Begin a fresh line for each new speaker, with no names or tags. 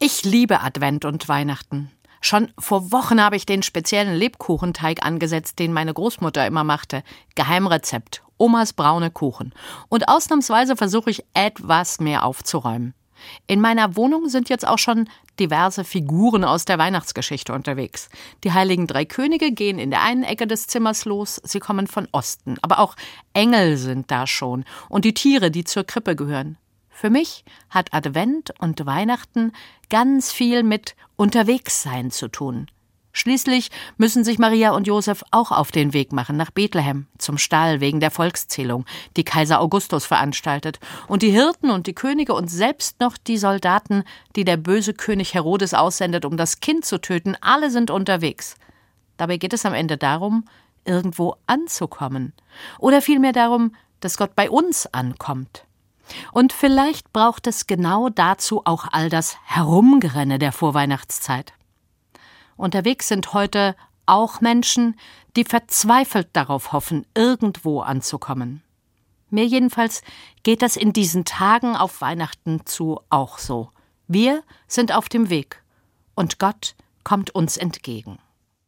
Ich liebe Advent und Weihnachten. Schon vor Wochen habe ich den speziellen Lebkuchenteig angesetzt, den meine Großmutter immer machte. Geheimrezept. Omas braune Kuchen. Und ausnahmsweise versuche ich etwas mehr aufzuräumen. In meiner Wohnung sind jetzt auch schon diverse Figuren aus der Weihnachtsgeschichte unterwegs. Die heiligen drei Könige gehen in der einen Ecke des Zimmers los, sie kommen von Osten. Aber auch Engel sind da schon und die Tiere, die zur Krippe gehören. Für mich hat Advent und Weihnachten ganz viel mit Unterwegssein zu tun. Schließlich müssen sich Maria und Josef auch auf den Weg machen nach Bethlehem, zum Stall wegen der Volkszählung, die Kaiser Augustus veranstaltet. Und die Hirten und die Könige und selbst noch die Soldaten, die der böse König Herodes aussendet, um das Kind zu töten, alle sind unterwegs. Dabei geht es am Ende darum, irgendwo anzukommen. Oder vielmehr darum, dass Gott bei uns ankommt. Und vielleicht braucht es genau dazu auch all das Herumgerenne der Vorweihnachtszeit. Unterwegs sind heute auch Menschen, die verzweifelt darauf hoffen, irgendwo anzukommen. Mir jedenfalls geht das in diesen Tagen auf Weihnachten zu auch so. Wir sind auf dem Weg und Gott kommt uns entgegen.